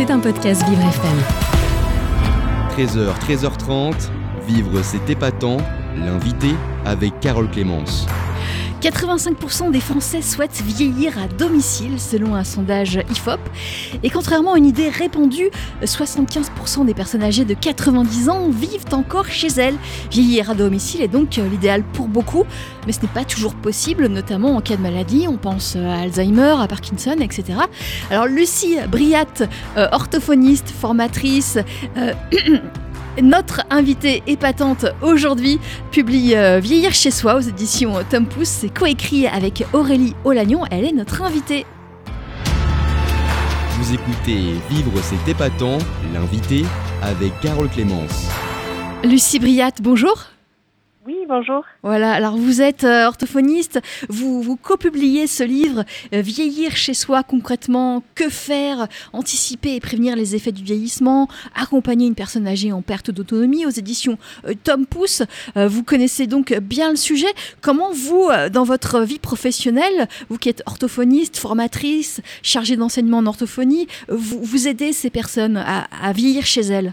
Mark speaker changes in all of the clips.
Speaker 1: C'est un podcast Vivre FM.
Speaker 2: 13h, 13h30, Vivre c'est épatant, l'invité avec Carole Clémence.
Speaker 1: 85% des Français souhaitent vieillir à domicile selon un sondage IFOP. Et contrairement à une idée répandue, 75% des personnes âgées de 90 ans vivent encore chez elles. Vieillir à domicile est donc l'idéal pour beaucoup, mais ce n'est pas toujours possible, notamment en cas de maladie. On pense à Alzheimer, à Parkinson, etc. Alors Lucie Briat, euh, orthophoniste, formatrice, euh, Notre invitée épatante aujourd'hui publie euh, Vieillir chez soi aux éditions Tom Pouce. C'est coécrit avec Aurélie Olagnon. Elle est notre invitée.
Speaker 2: Vous écoutez Vivre c'est épatant, l'invité avec Carole Clémence.
Speaker 1: Lucie Briat, bonjour.
Speaker 3: Oui, bonjour.
Speaker 1: Voilà, alors vous êtes euh, orthophoniste, vous, co-publiez ce livre euh, Vieillir chez soi concrètement, que faire, anticiper et prévenir les effets du vieillissement, accompagner une personne âgée en perte d'autonomie aux éditions euh, Tom Pouce. vous connaissez donc bien le sujet. Comment vous, dans votre vie professionnelle, vous qui êtes orthophoniste, formatrice, chargée d'enseignement en orthophonie, vous, vous aidez ces personnes à, à vieillir chez elles?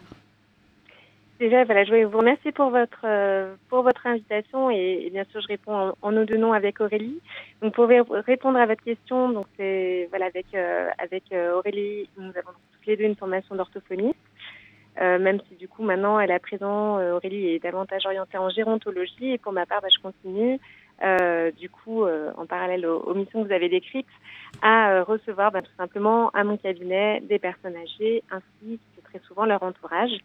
Speaker 3: Déjà, voilà, je voulais vous remercier pour votre euh, pour votre invitation et, bien sûr, je réponds en, en, deux noms avec Aurélie. Donc, pour répondre à votre question, donc c'est voilà avec euh, avec euh, Aurélie, nous avons toutes les deux une formation d'orthophoniste. même si du coup maintenant, elle à présent, Aurélie est davantage orientée en gérontologie et pour ma part, bah, je continue. du coup, en parallèle aux, aux, missions que vous avez décrites, à recevoir bah, tout simplement à mon cabinet des personnes âgées ainsi que très souvent leur entourage.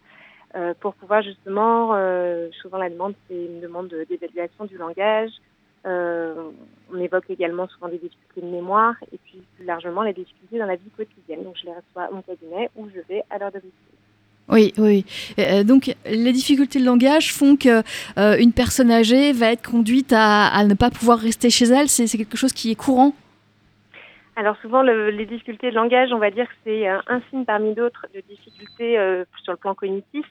Speaker 3: Euh, pour pouvoir justement, euh, souvent la demande, c'est une demande d'évaluation du langage. Euh, on évoque également souvent des difficultés de mémoire et puis plus largement les difficultés dans la vie quotidienne. Donc je les reçois à mon cabinet ou je vais à leur domicile.
Speaker 1: Oui, oui. donc les difficultés de langage font que une personne âgée va être conduite à, à ne pas pouvoir rester chez elle. C'est quelque chose qui est courant?
Speaker 3: Alors souvent, le, les difficultés de langage, on va dire que c'est un signe parmi d'autres de difficultés sur le plan cognitif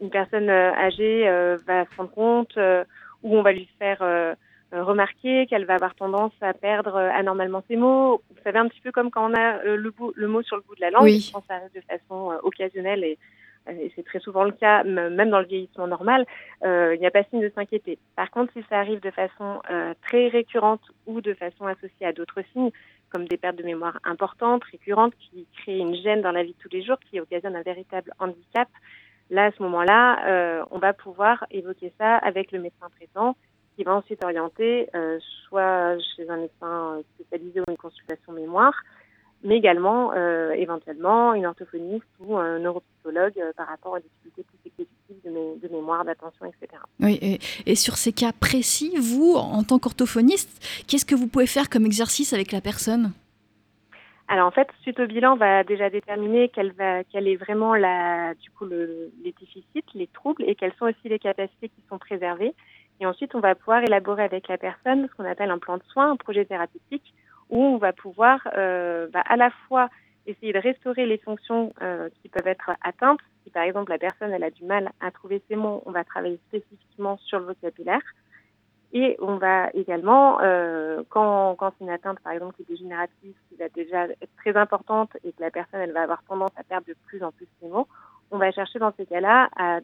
Speaker 3: une personne euh, âgée euh, va se rendre compte euh, ou on va lui faire remarquer qu'elle va avoir tendance à perdre anormalement ses mots. Vous savez, un petit peu comme quand on a le, bout, le mot sur le bout de la langue,
Speaker 1: oui.
Speaker 3: ça arrive de façon occasionnelle et, et c'est très souvent le cas, même dans le vieillissement normal, euh, il n'y a pas signe de s'inquiéter. Par contre, si ça arrive de façon euh, très récurrente ou de façon associée à d'autres signes, comme des pertes de mémoire importantes, récurrentes, qui créent une gêne dans la vie de tous les jours, qui occasionnent un véritable handicap, Là, à ce moment-là, euh, on va pouvoir évoquer ça avec le médecin traitant qui va ensuite orienter euh, soit chez un médecin spécialisé ou une consultation mémoire, mais également euh, éventuellement une orthophoniste ou un neuropsychologue par rapport aux difficultés plus exécutives de, mé de mémoire, d'attention, etc.
Speaker 1: Oui, et, sur ces cas précis, vous, en tant qu'orthophoniste, qu'est-ce que vous pouvez faire comme exercice avec la personne?
Speaker 3: Alors en fait, suite au bilan, on va déjà déterminer quelle, va, est vraiment la, du coup, le, les déficits, les troubles et quelles sont aussi les capacités qui sont préservées. Et ensuite, on va pouvoir élaborer avec la personne ce qu'on appelle un plan de soins, un projet thérapeutique, où on va pouvoir euh, bah, à la fois essayer de restaurer les fonctions euh, qui peuvent être atteintes. Si par exemple la personne elle a du mal à trouver ses mots, on va travailler spécifiquement sur le vocabulaire. Et on va également, euh, quand, c'est une atteinte, par exemple, qui est dégénérative, qui va déjà être très importante et que la personne, elle va avoir tendance à perdre de plus en plus ses mots, on va chercher dans ces cas-là à,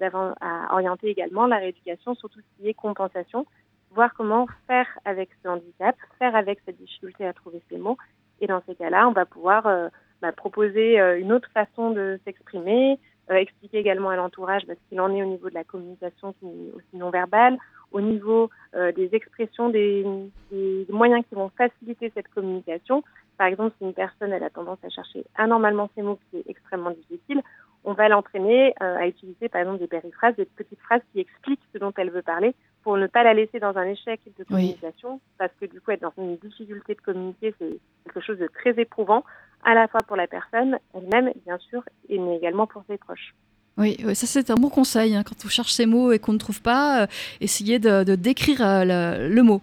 Speaker 3: orienter également la rééducation sur tout ce qui est compensation, voir comment faire avec ce handicap, faire avec cette difficulté à trouver ses mots. Et dans ces cas-là, on va pouvoir euh, bah, proposer euh, une autre façon de s'exprimer, expliquer également à l'entourage ce qu'il en est au niveau de la communication qui aussi non verbale, au niveau euh, des expressions, des, des, moyens qui vont faciliter cette communication. Par exemple, si une personne elle a tendance à chercher anormalement ses mots, qui est extrêmement difficile, on va l'entraîner euh, à utiliser par exemple des périphrases, des petites phrases qui expliquent ce dont elle veut parler, pour ne pas la laisser dans un échec de communication, oui. parce que du coup être dans une difficulté de communiquer, c'est quelque chose de très éprouvant, à la fois pour la personne elle-même, bien sûr, et mais également pour ses proches.
Speaker 1: Oui, ça c'est un bon conseil. Hein. Quand on cherche ces mots et qu'on ne trouve pas, euh, essayer de, de décrire euh, le, le, mot.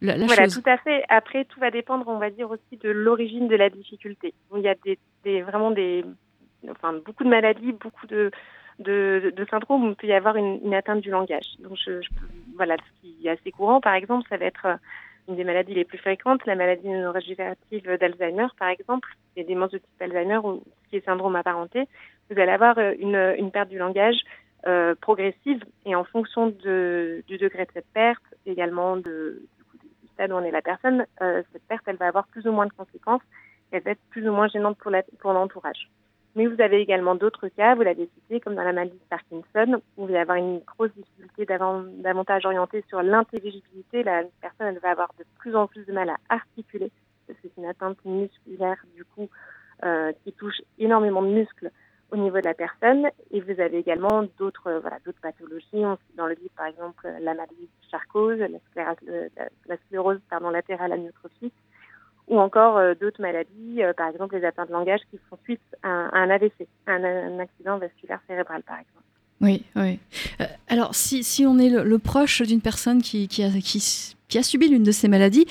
Speaker 3: La, la voilà, chose. tout à fait. Après, tout va dépendre, on va dire aussi de l'origine de la difficulté. Il y a des, des, vraiment des, enfin beaucoup de maladies, beaucoup de, de, de syndromes où il peut y avoir une, une atteinte du langage. Donc, je, je, voilà, ce qui est assez courant, par exemple, ça va être une des maladies les plus fréquentes, la maladie neurogénérative d'Alzheimer, par exemple. A des démence de type Alzheimer où qui est syndrome apparenté, vous allez avoir une, une perte du langage euh, progressive et en fonction de, du degré de cette perte, également de, du stade où on est la personne, euh, cette perte, elle va avoir plus ou moins de conséquences, elle va être plus ou moins gênante pour l'entourage. La, Mais vous avez également d'autres cas, vous l'avez cité, comme dans la maladie de Parkinson, où va y avoir une grosse difficulté davantage orientée sur l'intelligibilité. La personne, elle va avoir de plus en plus de mal à articuler, parce que c'est une atteinte musculaire, du coup, euh, qui touche énormément de muscles au niveau de la personne. Et vous avez également d'autres euh, voilà, pathologies. dans le livre, par exemple, la maladie de Charcot, la, sclérose, la, sclérose pardon, latérale amyotrophique, ou encore euh, d'autres maladies, euh, par exemple les atteintes de langage qui font suite à, un AVC, un, un, accident vasculaire cérébral, par exemple.
Speaker 1: Oui, oui. alors, si, si, on est le, proche d'une personne qui, qui, a, qui, qui a subi l'une de ces maladies,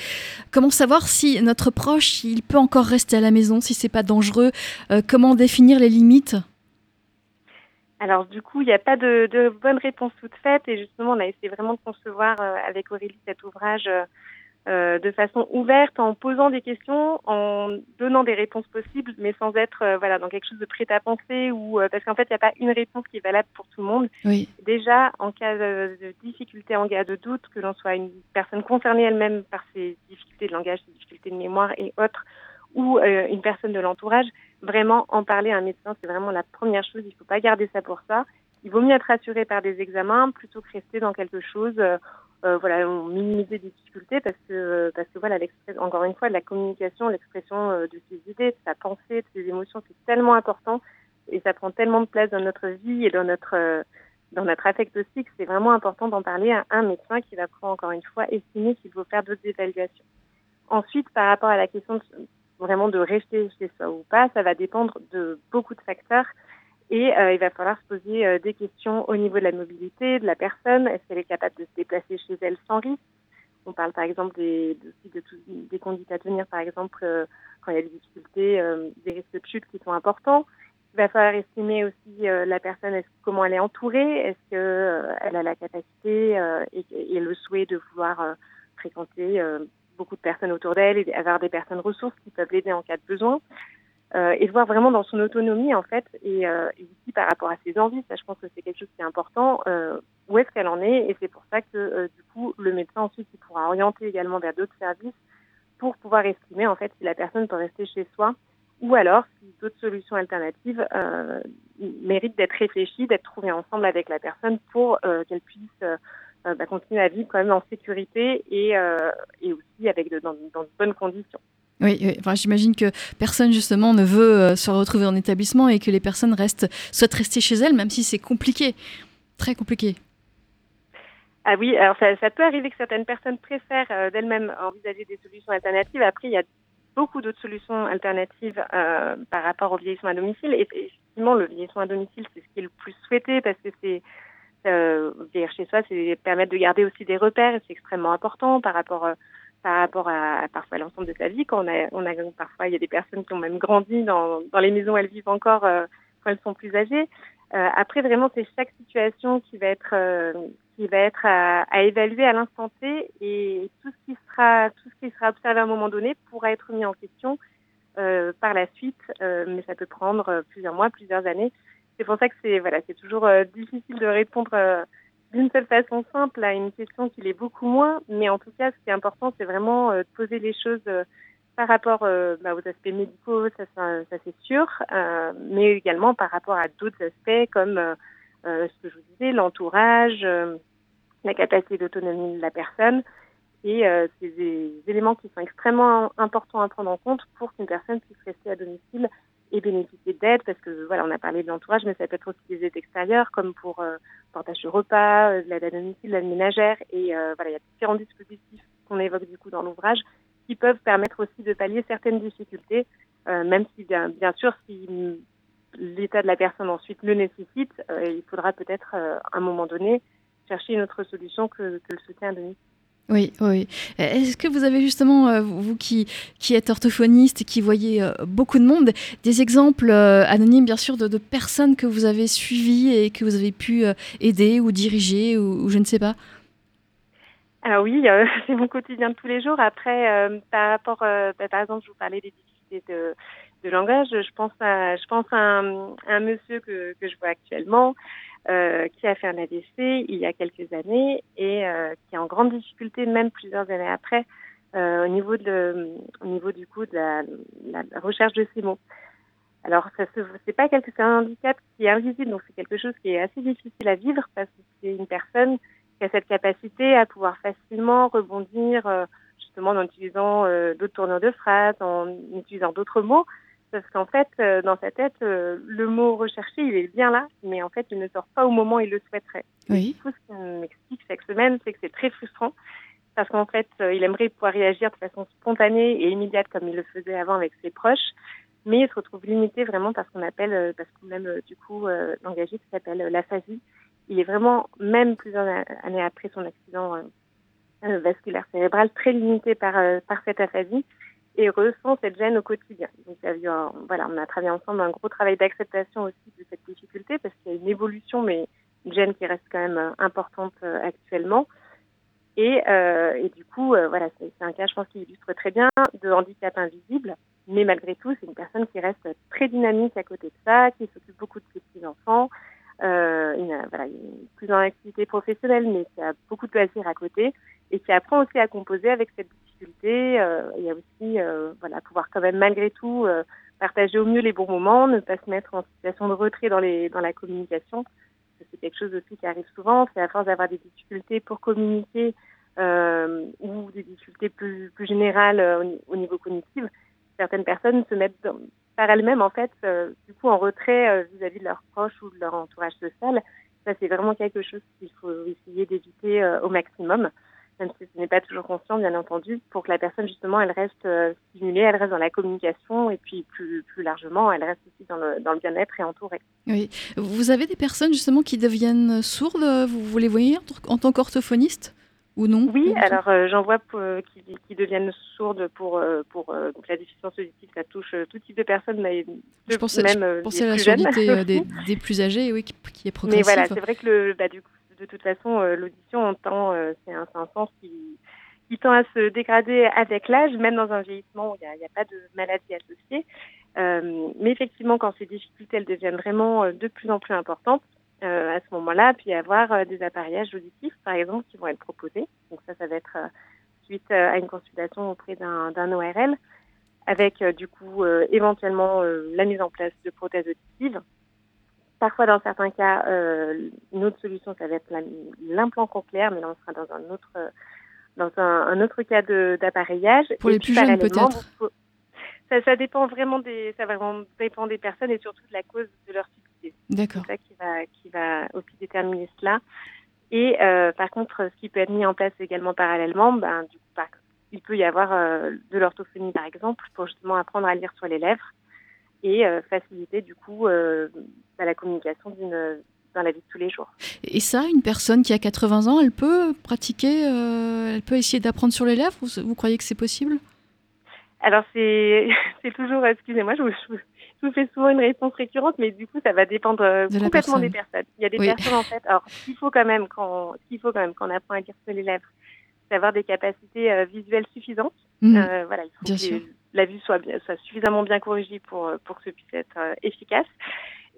Speaker 1: comment savoir si notre proche, il peut encore rester à la maison, si c'est pas dangereux? Comment définir les limites?
Speaker 3: Alors du coup, il n'y a pas de, de, bonne réponse toute faite et justement, on a essayé vraiment de concevoir euh, avec Aurélie cet ouvrage euh, euh, de façon ouverte, en posant des questions, en donnant des réponses possibles, mais sans être voilà dans quelque chose de prêt à penser ou parce qu'en fait, il n'y a pas une réponse qui est valable pour tout le monde.
Speaker 1: Oui.
Speaker 3: Déjà, en cas de, de difficulté, en cas de doute, que l'on soit une personne concernée elle-même par ses difficultés de langage, ses difficultés de mémoire et autres, ou une personne de l'entourage, vraiment en parler à un médecin, c'est vraiment la première chose. Il ne faut pas garder ça pour ça. Il vaut mieux être rassuré par des examens plutôt que rester dans quelque chose. Euh, euh voilà, minimiser des difficultés parce que parce que voilà, encore une fois, la communication, l'expression euh, de ses idées, de sa pensée, de ses émotions, c'est tellement important et ça prend tellement de place dans notre vie et dans notre euh, dans notre affect aussi que c'est vraiment important d'en parler à un médecin qui va pouvoir encore une fois estimer s'il faut faire d'autres évaluations. Ensuite, par rapport à la question vraiment de rester chez soi ou pas, ça va dépendre de beaucoup de facteurs. Et euh, il va falloir se poser euh, des questions au niveau de la mobilité de la personne. Est-ce qu'elle est capable de se déplacer chez elle sans risque? On parle par exemple des, de, des conduites à tenir, par exemple, euh, quand il y a des difficultés, des risques de chute qui sont importants. Il va falloir estimer aussi la personne, est comment elle est entourée, est-ce qu'elle a la capacité et, et, le souhait de vouloir fréquenter beaucoup de personnes autour d'elle et avoir des personnes ressources qui peuvent l'aider en cas de besoin? Euh, et de voir vraiment dans son autonomie en fait et, euh, et, aussi par rapport à ses envies ça je pense que c'est quelque chose qui est important euh, où est-ce qu'elle en est et c'est pour ça que euh, du coup le médecin ensuite il pourra orienter également vers d'autres services pour pouvoir estimer en fait si la personne peut rester chez soi ou alors si d'autres solutions alternatives euh, méritent d'être réfléchies d'être trouvées ensemble avec la personne pour qu'elle puisse euh, bah, continuer à vivre quand même en sécurité et, euh, et aussi avec de, dans, dans, de bonnes conditions.
Speaker 1: Oui, enfin, j'imagine que personne justement ne veut euh, se retrouver en établissement et que les personnes restent, souhaitent rester chez elles, même si c'est compliqué, très compliqué.
Speaker 3: Ah oui, alors ça, peut arriver que certaines personnes préfèrent d'elles-mêmes envisager des solutions alternatives. Après, il y a beaucoup d'autres solutions alternatives euh, par rapport au vieillissement à domicile. Et effectivement, le vieillissement à domicile, c'est ce qui est le plus souhaité parce que c'est euh, vieillir chez soi, c'est permettre de garder aussi des repères et c'est extrêmement important par rapport euh, par rapport à, parfois l'ensemble de sa vie. Quand a, on a parfois il y a des personnes qui ont même grandi dans, dans les maisons où elles vivent encore euh, quand elles sont plus âgées. Euh, après vraiment c'est chaque situation qui va être euh, qui va être à, évaluer à l'instant T et tout ce qui sera tout ce qui sera observé à un moment donné pourra être mis en question par la suite, mais ça peut prendre plusieurs mois, plusieurs années c'est pour ça que c'est voilà, c'est toujours difficile de répondre d'une seule façon simple à une question qui l'est beaucoup moins. Mais en tout cas, ce qui est important, c'est vraiment euh, de poser les choses par rapport bah, aux aspects médicaux, ça, ça, ça c'est sûr, mais également par rapport à d'autres aspects comme ce que je vous disais, l'entourage, la capacité d'autonomie de la personne. Et c'est des éléments qui sont extrêmement importants à prendre en compte pour qu'une personne puisse rester à domicile et bénéficier d'aide parce que voilà, on a parlé de l'entourage, mais ça peut être aussi des aides extérieures comme pour euh, partage de repas, euh, de l'aide à domicile, l'aide ménagère et euh, voilà, il y a différents dispositifs qu'on évoque du coup dans l'ouvrage qui peuvent permettre aussi de pallier certaines difficultés, euh, même si bien, bien sûr si l'état de la personne ensuite le nécessite, il faudra peut-être à un moment donné chercher une autre solution que, que le soutien à domicile.
Speaker 1: Oui, oui. Est-ce que vous avez justement, euh, vous qui, qui êtes orthophoniste et qui voyez euh, beaucoup de monde, des exemples euh, anonymes, bien sûr, de, personnes que vous avez suivies et que vous avez pu aider ou diriger ou, je ne sais pas?
Speaker 3: Alors oui, c'est mon quotidien de tous les jours. Après, par rapport, bah, par exemple, je vous parlais des difficultés de, de langage. Je pense à, je pense à un, monsieur que, que, je vois actuellement euh, qui a fait un ADC il y a quelques années et euh, qui est en grande difficulté, même plusieurs années après, euh, au niveau de, au niveau du coup de la, la recherche de ces mots. Alors, ça c'est pas quelque, un handicap qui est invisible, donc c'est quelque chose qui est assez difficile à vivre parce que c'est une personne qui a cette capacité à pouvoir facilement rebondir, euh, justement en utilisant euh, d'autres tournures de phrases, en utilisant d'autres mots, parce qu'en fait, euh, dans sa tête, le mot recherché, il est bien là, mais en fait, il ne sort pas au moment où il le souhaiterait.
Speaker 1: Oui.
Speaker 3: Tout ce qu'il m'explique chaque semaine, c'est que c'est très frustrant parce qu'en fait, il aimerait pouvoir réagir de façon spontanée et immédiate comme il le faisait avant avec ses proches, mais il se retrouve limité vraiment parce qu'on appelle, parce qu'on même du coup l'engagé qui s'appelle l'aphasie, il est vraiment, même plusieurs années après son accident euh, euh, vasculaire cérébral, très limité par, euh, par cette aphasie et ressent cette gêne au quotidien. Donc, voilà, on a travaillé ensemble un gros travail d'acceptation aussi de cette difficulté parce qu'il y a une évolution, mais une gêne qui reste quand même importante actuellement. Et, euh, et, du coup, voilà, c'est un cas, je pense, qui illustre très bien de handicap invisible, mais malgré tout, c'est une personne qui reste très dynamique à côté de ça, qui s'occupe beaucoup de ses petits-enfants, euh, une, plus dans l'activité professionnelle, mais qui a beaucoup de plaisir à côté et qui apprend aussi à composer avec cette Euh, il y a aussi euh, voilà, pouvoir quand même malgré tout euh, partager au mieux les bons moments, ne pas se mettre en situation de retrait dans, les, dans la communication. C'est quelque chose aussi qui arrive souvent, c'est à force d'avoir des difficultés pour communiquer euh, ou des difficultés plus, plus générales au, au niveau cognitif, certaines personnes se mettent par elles-mêmes, en fait, euh, du coup, en retrait euh, vis-à-vis de leurs proches ou de leur entourage social. Ça, c'est vraiment quelque chose qu'il faut essayer d'éviter euh, au maximum, même si ce n'est pas toujours conscient, bien entendu, pour que la personne, justement, elle reste stimulée, elle reste dans la communication et puis plus, plus largement, elle reste aussi dans le, dans le bien-être et entourée.
Speaker 1: Oui. Vous avez des personnes, justement, qui deviennent sourdes, vous, vous les voyez en tant qu'orthophoniste ou non?
Speaker 3: Oui, alors euh, j'en vois euh, qui, qui, deviennent sourdes pour, euh, pour donc la déficience auditive, ça touche tout type de personnes, mais
Speaker 1: je pensais, même je pensais à la surdité des, des, plus âgés, oui, qui, qui est progressive.
Speaker 3: Mais voilà, c'est vrai que le, bah, du coup, de toute façon, l'audition, on tend, c'est un, sens qui, tend à se dégrader avec l'âge, même dans un vieillissement où il n'y a, pas de maladie associée. mais effectivement, quand ces difficultés elles deviennent vraiment de plus en plus importantes, euh, à ce moment-là, puis avoir euh, des appareillages auditifs, par exemple, qui vont être proposés. Donc ça, ça va être euh, suite à une consultation auprès d'un ORL, avec du coup éventuellement la mise en place de prothèses auditives. Parfois, dans certains cas, une autre solution, ça va être l'implant cochléaire, mais là, on sera dans un autre dans un, un autre cas d'appareillage.
Speaker 1: Pour les plus jeunes, peut-être.
Speaker 3: Ça, ça, dépend vraiment des, ça vraiment dépend des personnes et surtout de la cause de leur
Speaker 1: D'accord.
Speaker 3: C'est ça qui va, qui va aussi déterminer cela. Et euh, par contre, ce qui peut être mis en place également parallèlement, ben, du coup, il peut y avoir euh, de l'orthophonie par exemple pour justement apprendre à lire sur les lèvres et euh, faciliter du coup euh, ben, la communication d'une dans la vie de tous les jours.
Speaker 1: Et ça, une personne qui a 80 ans, elle peut pratiquer, euh, elle peut essayer d'apprendre sur les lèvres vous, vous croyez que c'est possible?
Speaker 3: Alors c'est toujours, excusez-moi, je, je, je vous fais souvent une réponse récurrente, mais du coup, ça va dépendre euh,
Speaker 1: de
Speaker 3: complètement des personnes. Il y a des oui. personnes, en fait, alors, ce qu'il faut quand même quand, qu'il faut quand même quand on apprend à lire sur les lèvres, c'est avoir des capacités euh, visuelles suffisantes.
Speaker 1: Mmh.
Speaker 3: Euh, voilà, il faut
Speaker 1: bien
Speaker 3: que
Speaker 1: sûr.
Speaker 3: La vue soit, soit suffisamment bien corrigée pour, euh, pour que ce puisse être euh, efficace.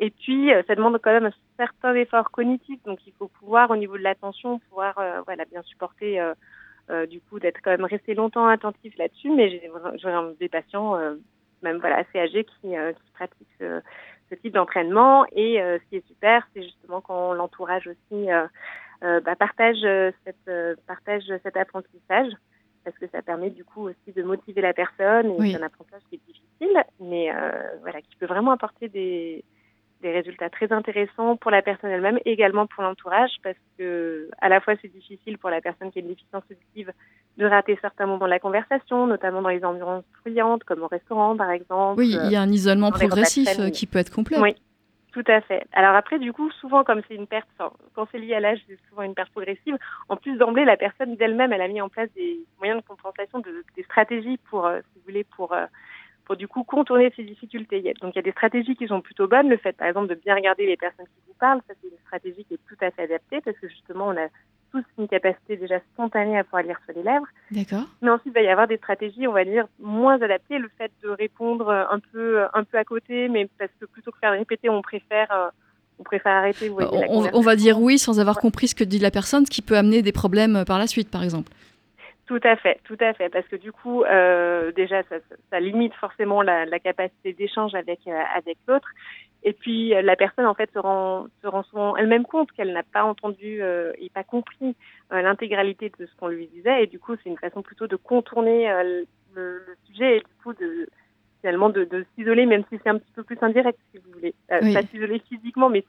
Speaker 3: Et puis, ça demande quand même un certain effort cognitif, donc il faut pouvoir, au niveau de l'attention, pouvoir, voilà, bien supporter. du coup, d'être quand même resté longtemps attentif là-dessus, mais j'ai des patients même voilà assez âgés qui, euh, qui pratiquent ce, ce type d'entraînement. Et euh, ce qui est super, c'est justement quand l'entourage aussi euh, euh, bah, partage cette partage cet apprentissage parce que ça permet du coup aussi de motiver la personne et
Speaker 1: Oui.
Speaker 3: c'est un apprentissage qui est difficile, mais voilà qui peut vraiment apporter des des résultats très intéressants pour la personne elle-même, également pour l'entourage, parce que à la fois c'est difficile pour la personne qui a une déficience auditive de rater certains moments de la conversation, notamment dans les environnements bruyantes, comme au restaurant par exemple.
Speaker 1: Oui, il y a un isolement progressif euh, qui peut être complet.
Speaker 3: Oui, tout à fait. Alors après, du coup, souvent, comme c'est une perte, quand c'est lié à l'âge, c'est souvent une perte progressive. En plus d'emblée, la personne d'elle-même, elle a mis en place des moyens de compensation, de, des stratégies pour, euh, si vous voulez, pour, euh, pour du coup contourner ces difficultés. Donc il y a des stratégies qui sont plutôt bonnes. Le fait, par exemple, de bien regarder les personnes qui vous parlent, ça c'est une stratégie qui est tout à fait adaptée parce que justement, on a tous une capacité déjà spontanée à pouvoir lire sur les lèvres.
Speaker 4: D'accord.
Speaker 3: Mais ensuite, il va y avoir des stratégies, on va dire, moins adaptées. Le fait de répondre un peu, un peu à côté, mais parce que plutôt que faire répéter, on préfère on préfère arrêter. Vous
Speaker 4: on, va dire oui sans avoir compris ce que dit la personne, ce qui peut amener des problèmes par la suite, par exemple.
Speaker 3: Tout à fait, tout à fait, parce que du coup, euh, déjà, ça, limite forcément la, capacité d'échange avec euh, avec l'autre, et puis la personne en fait se rend se rend souvent elle-même compte qu'elle n'a pas entendu euh, et pas compris l'intégralité de ce qu'on lui disait, et du coup, c'est une façon plutôt de contourner le, sujet et du coup de finalement de, s'isoler, même si c'est un petit peu plus indirect, si vous voulez, pas s'isoler physiquement, mais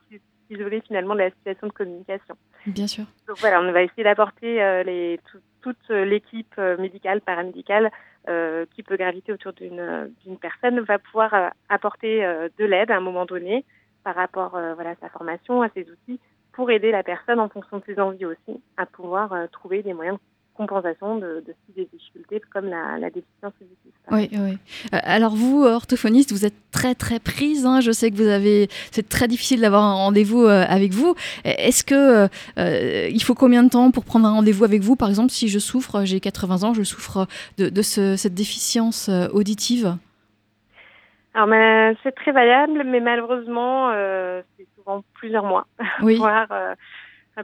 Speaker 3: s'isoler finalement de la situation de communication.
Speaker 4: Bien sûr.
Speaker 3: Donc voilà, on va essayer d'apporter les toute l'équipe euh, médicale, paramédicale euh, qui peut graviter autour d'une personne va pouvoir euh, apporter de l'aide à un moment donné par rapport voilà, à sa formation, à ses outils, pour aider la personne en fonction de ses envies aussi à pouvoir trouver des moyens de compensation de, de des difficultés comme la, la déficience auditive.
Speaker 4: Oui, oui. Euh, alors vous, orthophoniste, vous êtes très très prise. Hein. Je sais que vous avez, c'est très difficile d'avoir un rendez-vous euh, avec vous. Est-ce que euh, il faut combien de temps pour prendre un rendez-vous avec vous? Par exemple, si je souffre, j'ai 80 ans, je souffre de, de ce, cette déficience auditive?
Speaker 3: Alors, c'est très variable, mais malheureusement, c'est souvent plusieurs mois,
Speaker 4: oui.
Speaker 3: voire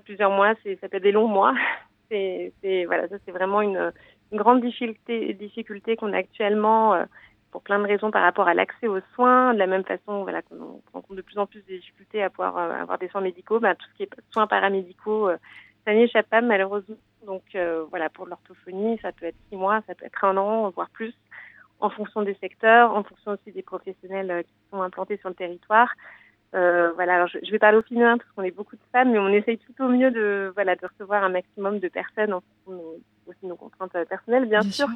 Speaker 3: plusieurs mois. C'est, ça peut être des longs mois c'est voilà, ça c'est vraiment une, grande difficulté, difficulté qu'on a actuellement euh, pour plein de raisons par rapport à l'accès aux soins. De la même façon, voilà, qu'on rencontre de plus en plus des difficultés à pouvoir euh, avoir des soins médicaux, bah, tout ce qui est soins paramédicaux, euh, ça n'y échappe pas malheureusement. Donc voilà, pour l'orthophonie, ça peut être six mois, ça peut être un an, voire plus, en fonction des secteurs, en fonction aussi des professionnels qui sont implantés sur le territoire. Euh, voilà, alors je, vais parler au féminin parce qu'on est beaucoup de femmes, mais on essaye tout au mieux de, voilà, de recevoir un maximum de personnes en fonction de aussi nos contraintes euh, personnelles, bien, sûr.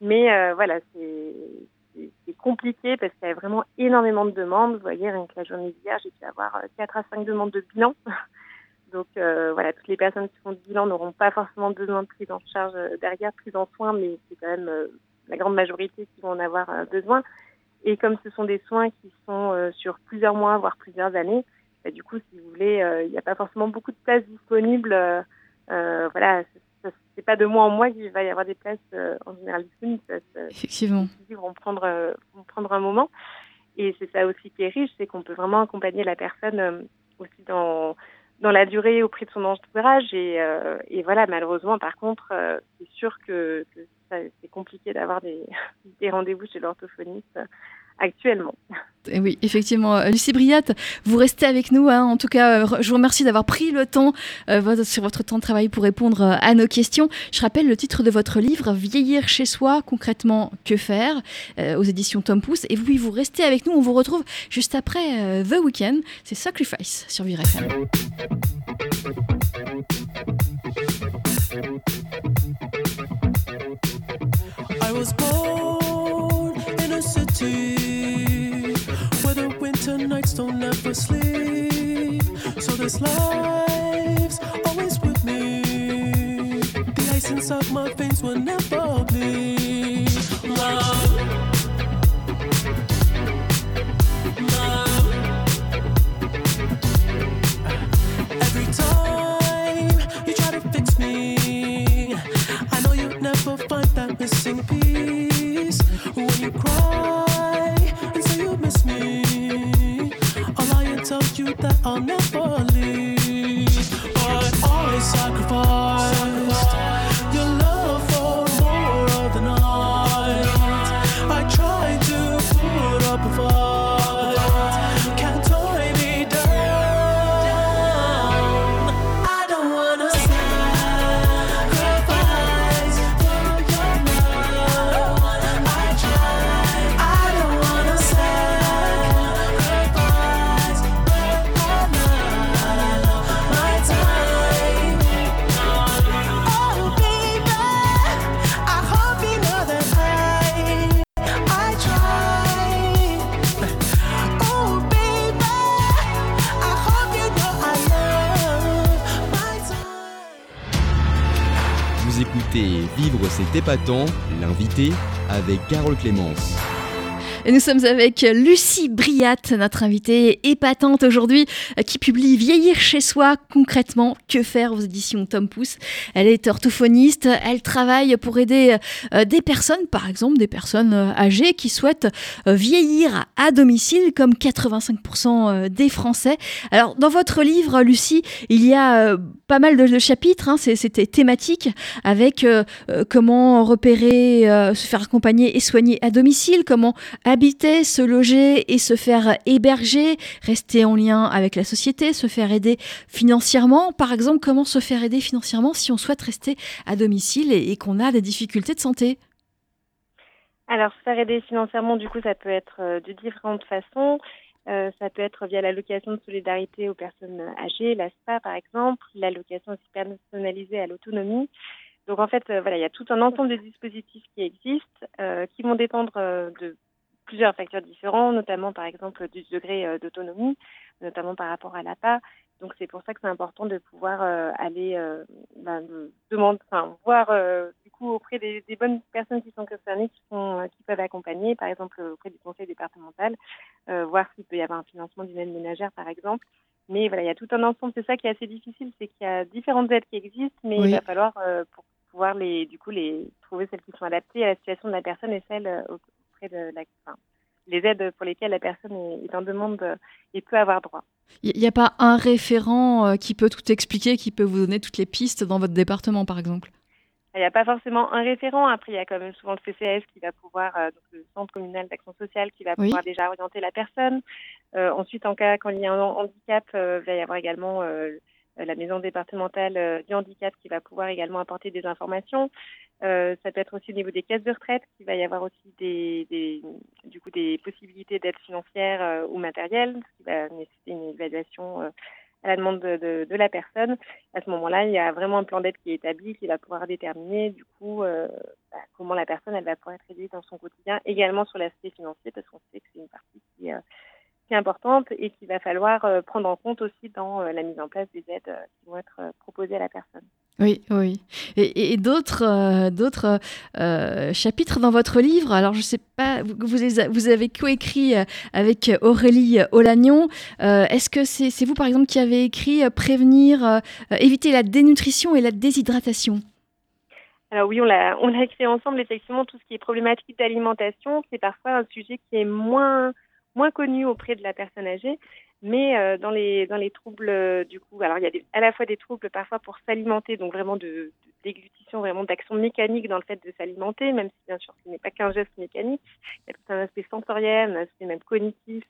Speaker 3: Mais euh, voilà, c'est compliqué parce qu'il y a vraiment énormément de demandes. Vous voyez, rien que la journée d'hier, j'ai pu avoir 4 à 5 demandes de bilan. Donc voilà, toutes les personnes qui font du bilan n'auront pas forcément besoin de prise en charge derrière, prise en soins, mais c'est quand même la grande majorité qui vont en avoir besoin. Et comme ce sont des soins qui sont euh, sur plusieurs mois, voire plusieurs années, bah, du coup, si vous voulez, euh, il n'y a pas forcément beaucoup de places disponibles. Euh, voilà, c'est pas de mois en mois qu'il va y avoir des places en général disponibles.
Speaker 4: Effectivement.
Speaker 3: Ils vont prendre, vont prendre un moment. Et c'est ça aussi qui est riche, c'est qu'on peut vraiment accompagner la personne aussi dans dans la durée au prix de son entourage. Et, et voilà, malheureusement, par contre, c'est sûr que, que c'est compliqué d'avoir des, rendez-vous chez l'orthophoniste actuellement.
Speaker 4: Et eh oui, effectivement. Euh, Lucie Briat, vous restez avec nous. Hein. En tout cas, euh, je vous remercie d'avoir pris le temps euh, sur votre temps de travail pour répondre à nos questions. Je rappelle le titre de votre livre, Vieillir chez soi, concrètement, que faire, aux éditions Tom Pouce. Et vous, vous restez avec nous. On vous retrouve juste après The Weekend. C'est Sacrifice sur Vivre where the winter nights don't ever sleep. So this life's always with me. The ice inside my veins will never bleed. Love.
Speaker 2: Vivre c'est épatant, l'invité avec Carole Clémence.
Speaker 1: Nous sommes avec Lucie Briat, notre invitée épatante aujourd'hui, qui publie Vieillir chez soi concrètement. Que faire aux éditions Tom Pouce? Elle est orthophoniste, elle travaille pour aider euh, des personnes, par exemple des personnes euh, âgées qui souhaitent euh, vieillir à domicile, comme 85% des Français. Alors, dans votre livre, Lucie, il y a pas mal de, chapitres, hein, c'était thématique, avec comment repérer, se faire accompagner et soigner à domicile, comment se loger et se faire héberger, rester en lien avec la société, se faire aider financièrement. Par exemple, comment se faire aider financièrement si on souhaite rester à domicile et, qu'on a des difficultés de santé?
Speaker 3: Alors, se faire aider financièrement, du coup, ça peut être euh, de différentes façons. Euh, ça peut être via l'allocation de solidarité aux personnes âgées, la SPA par exemple, l'allocation personnalisée à l'autonomie. Donc en fait, euh, voilà, il y a tout un ensemble de dispositifs qui existent, qui vont dépendre de plusieurs facteurs différents, notamment par exemple du degré euh, d'autonomie, notamment par rapport à l'APA. Donc c'est pour ça que c'est important de pouvoir euh, aller euh, ben, demander, enfin, voir du coup auprès des, bonnes personnes qui sont concernées, qui sont qui peuvent accompagner, par exemple auprès du conseil départemental, voir s'il peut y avoir un financement d'une aide ménagère par exemple. Mais voilà, il y a tout un ensemble. C'est ça qui est assez difficile, c'est qu'il y a différentes aides qui existent, mais il va falloir pour pouvoir les du coup les trouver celles qui sont adaptées à la situation de la personne et celles de la, les aides pour lesquelles la personne est, en demande et peut avoir droit.
Speaker 1: Il n'y a pas un référent euh, qui peut tout expliquer, qui peut vous donner toutes les pistes dans votre département, par exemple?
Speaker 3: Il n'y a pas forcément un référent. Après, il y a quand même souvent le CCS qui va pouvoir, euh, donc le Centre communal d'action sociale, qui va pouvoir déjà orienter la personne. Euh, ensuite, en cas quand il y a un handicap, il va y avoir également euh, la maison départementale euh, du handicap qui va pouvoir également apporter des informations. Euh, ça peut être aussi au niveau des caisses de retraite, qu'il va y avoir aussi des, du coup des possibilités d'aide financière ou matérielle, qui va nécessiter une évaluation à la demande de, de, la personne. À ce moment-là, il y a vraiment un plan d'aide qui est établi, qui va pouvoir déterminer du coup bah, comment la personne elle va pouvoir être aidée dans son quotidien, également sur l'aspect financier, parce qu'on sait que c'est une partie qui importante et qu'il va falloir euh, prendre en compte aussi dans euh, la mise en place des aides euh, qui vont être proposées à la personne.
Speaker 1: Oui, oui. Et, d'autres, d'autres chapitres dans votre livre? Alors, je ne sais pas, vous, vous avez coécrit avec Aurélie Olagnon. est-ce que c'est, vous, par exemple, qui avez écrit Prévenir, éviter la dénutrition et la déshydratation?
Speaker 3: Alors oui, on l'a, on l'a écrit ensemble. Effectivement, tout ce qui est problématique d'alimentation, c'est parfois un sujet qui est moins moins connu auprès de la personne âgée, mais euh, dans les dans les troubles euh, du coup, alors il y a à la fois des troubles parfois pour s'alimenter, donc vraiment de, déglutition, vraiment d'action mécanique dans le fait de s'alimenter, même si bien sûr ce n'est pas qu'un geste mécanique, il y a tout un aspect sensoriel, un aspect même cognitif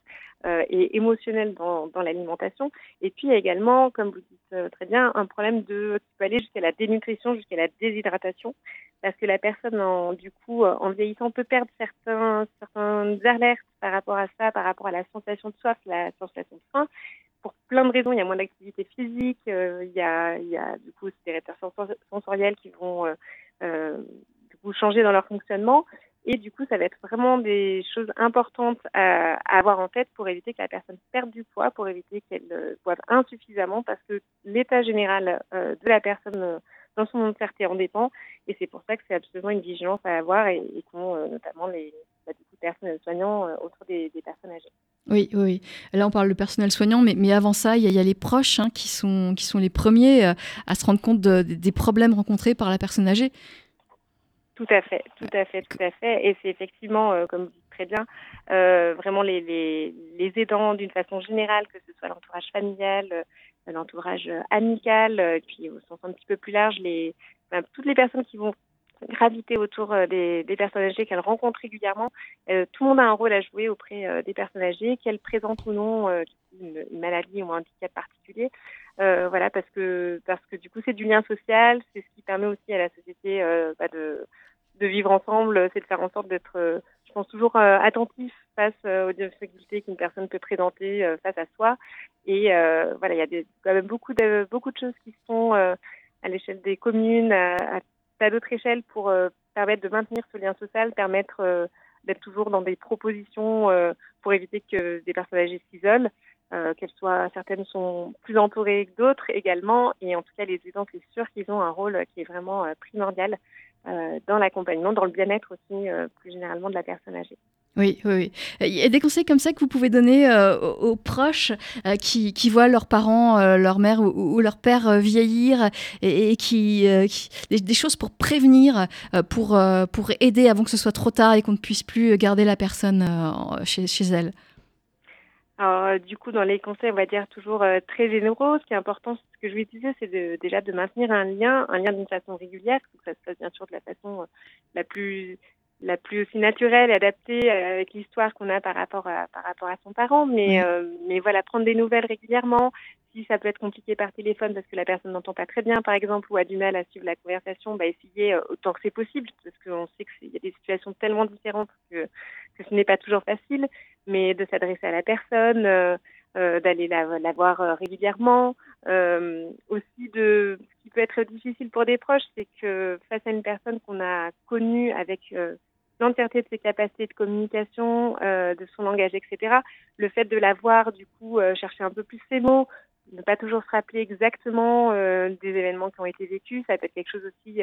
Speaker 3: euh, et émotionnel dans, l'alimentation. Et puis il y a également, comme vous dites très bien, un problème de qui peut aller jusqu'à la dénutrition, jusqu'à la déshydratation, parce que la personne du coup en vieillissant peut perdre certains certaines alertes par rapport à ça, par rapport à la sensation de soif, la sensation de faim. Plein de raisons, il y a moins d'activité physique, euh, il, y a, du coup des répertoires sensoriels qui vont euh, euh, du changer dans leur fonctionnement. Et du coup, ça va être vraiment des choses importantes à, avoir en tête pour éviter que la personne perde du poids, pour éviter qu'elle boive insuffisamment, parce que l'état général de la personne dans son entièreté en dépend. Et c'est pour ça que c'est absolument une vigilance à avoir et, et qu'ont notamment les, bah, euh, autour des, personnes âgées.
Speaker 1: Oui, oui. Là, on parle de personnel soignant, mais, mais avant ça, il y, a les proches hein, qui, sont, qui sont les premiers euh, à se rendre compte des problèmes rencontrés par la personne âgée.
Speaker 3: Tout à fait, tout à fait, tout à fait. Et c'est effectivement, euh, comme vous dites très bien, vraiment les, les, aidants d'une façon générale, que ce soit l'entourage familial, l'entourage amical, puis au sens un petit peu plus large, les, toutes les personnes qui vont graviter autour euh, des, personnes âgées qu'elles rencontrent régulièrement. Euh, tout le monde a un rôle à jouer auprès euh, des personnes âgées, qu'elles présentent ou non une, maladie ou un handicap particulier. voilà, parce que parce que du coup c'est du lien social, c'est ce qui permet aussi à la société bah, de vivre ensemble, c'est de faire en sorte d'être, je pense toujours attentif face aux difficultés qu'une personne peut présenter face à soi. Et voilà, il y a quand même beaucoup de beaucoup de choses qui se font à l'échelle des communes, à d'autres échelles pour euh, permettre de maintenir ce lien social, permettre euh, d'être toujours dans des propositions euh, pour éviter que des personnes âgées s'isolent, qu'elles soient certaines sont plus entourées que d'autres également, et en tout cas les aidants, c'est sûr qu'ils ont un rôle qui est vraiment primordial dans l'accompagnement, dans le bien-être aussi plus généralement de la personne âgée.
Speaker 1: Oui, oui, Il y a des conseils comme ça que vous pouvez donner euh, aux, proches euh, qui, voient leurs parents, euh, leur mère ou, leur père vieillir et, qui, des, choses pour prévenir, pour, pour aider avant que ce soit trop tard et qu'on ne puisse plus garder la personne chez, chez elle.
Speaker 3: Alors, du coup, dans les conseils, on va dire toujours très généraux. Ce qui est important, ce que je vais utiliser, c'est déjà de maintenir un lien, un lien d'une façon régulière, que ça se passe bien sûr de la façon la plus la plus aussi naturelle, adaptée euh, avec l'histoire qu'on a par rapport à, par rapport à son parent. Mais, euh, mais voilà, prendre des nouvelles régulièrement. Si ça peut être compliqué par téléphone parce que la personne n'entend pas très bien, par exemple, ou a du mal à suivre la conversation, bah, essayer euh, autant que c'est possible, parce qu'on sait qu'il y a des situations tellement différentes que, que ce n'est pas toujours facile, mais de s'adresser à la personne, euh, d'aller la, la, voir régulièrement. aussi, de, ce qui peut être difficile pour des proches, c'est que face à une personne qu'on a connue avec l'entièreté de ses capacités de communication, euh, de son langage, etc. Le fait de la voir, du coup, euh, chercher un peu plus ses mots, ne pas toujours se rappeler exactement euh, des événements qui ont été vécus, ça peut être quelque chose aussi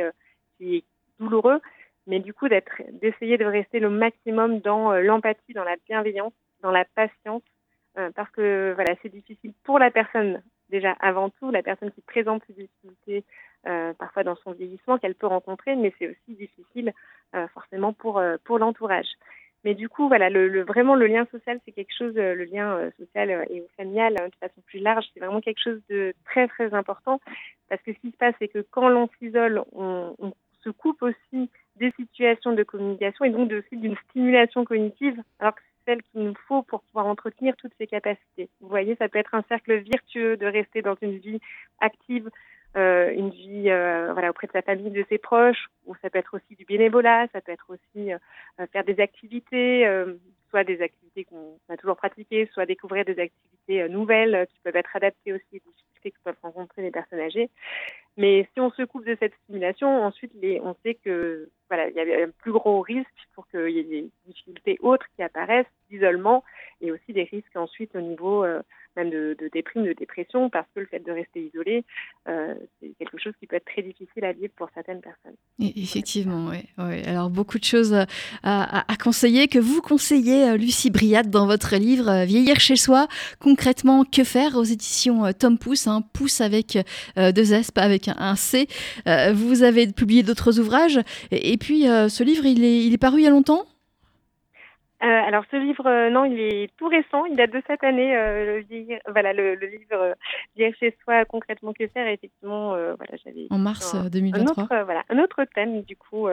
Speaker 3: qui est douloureux, mais du coup d'essayer de rester le maximum dans l'empathie, dans la bienveillance, dans la patience, parce que voilà, c'est difficile pour la personne déjà avant tout, la personne qui présente ses difficultés euh, parfois dans son vieillissement qu'elle peut rencontrer, mais c'est aussi difficile euh, forcément pour euh, pour l'entourage. Mais du coup, voilà, vraiment le lien social, c'est quelque chose, le lien social et familial de façon plus large, c'est vraiment quelque chose de très très important parce que ce qui se passe, c'est que quand l'on s'isole, on, se coupe aussi des situations de communication et donc aussi d'une stimulation cognitive, alors que c'est celle qu'il nous faut pour pouvoir entretenir toutes ces capacités. Vous voyez, ça peut être un cercle virtueux de rester dans une vie active, une vie euh, voilà auprès de sa famille, de ses proches, ou ça peut être aussi du bénévolat, ça peut être aussi euh, faire des activités, soit des activités qu'on a toujours pratiquées, soit découvrir des activités nouvelles qui peuvent être adaptées aussi aux difficultés que peuvent rencontrer les personnes âgées. Mais si on se coupe de cette stimulation, ensuite on sait que voilà, il y a un plus gros risque pour qu'il y ait des difficultés autres qui apparaissent, d'isolement, et aussi des risques ensuite au niveau même de, déprime, de dépression, parce que le fait de rester isolé, euh, c'est quelque chose qui peut être très difficile à vivre pour certaines personnes.
Speaker 1: effectivement, oui. Ouais. Alors beaucoup de choses à, conseiller, que vous conseillez, euh, Lucie Briat, dans votre livre euh, Vieillir chez soi. Concrètement, que faire aux éditions Tom Pouce, un Pouce avec deux S, pas avec un, C. vous avez publié d'autres ouvrages, et, puis ce livre, il est, il est paru il y a longtemps?
Speaker 3: euh, alors ce livre, euh, non, il est tout récent, il date de cette année. Euh, le, voilà, le, le livre Vieillir chez soi, concrètement que faire. effectivement, voilà, j'avais
Speaker 1: en mars 2023.
Speaker 3: Un autre, voilà, un autre thème du coup.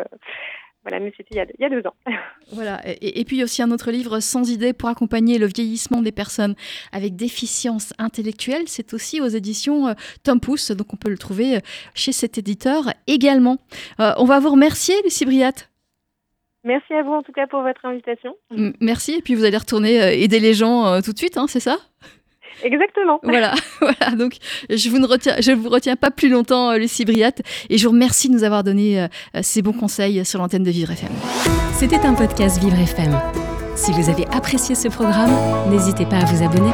Speaker 3: voilà, mais c'était il, il, y a deux ans.
Speaker 1: Voilà, et, et, puis aussi un autre livre, Sans idées pour accompagner le vieillissement des personnes avec déficience intellectuelle. C'est aussi aux éditions Tom Pouce, donc on peut le trouver chez cet éditeur également. on va vous remercier, Lucie Briat.
Speaker 3: Merci à vous en tout cas pour votre invitation.
Speaker 1: Merci, et puis vous allez retourner euh, aider les gens euh, tout de suite, hein, c'est ça?
Speaker 3: Exactement.
Speaker 1: Voilà, voilà. Donc, je vous ne retiens, je vous retiens pas plus longtemps, euh, Lucie Briat, et je vous remercie de nous avoir donné ces bons conseils sur l'antenne de Vivre FM.
Speaker 5: C'était un podcast Vivre FM. Si vous avez apprécié ce programme, n'hésitez pas à vous abonner.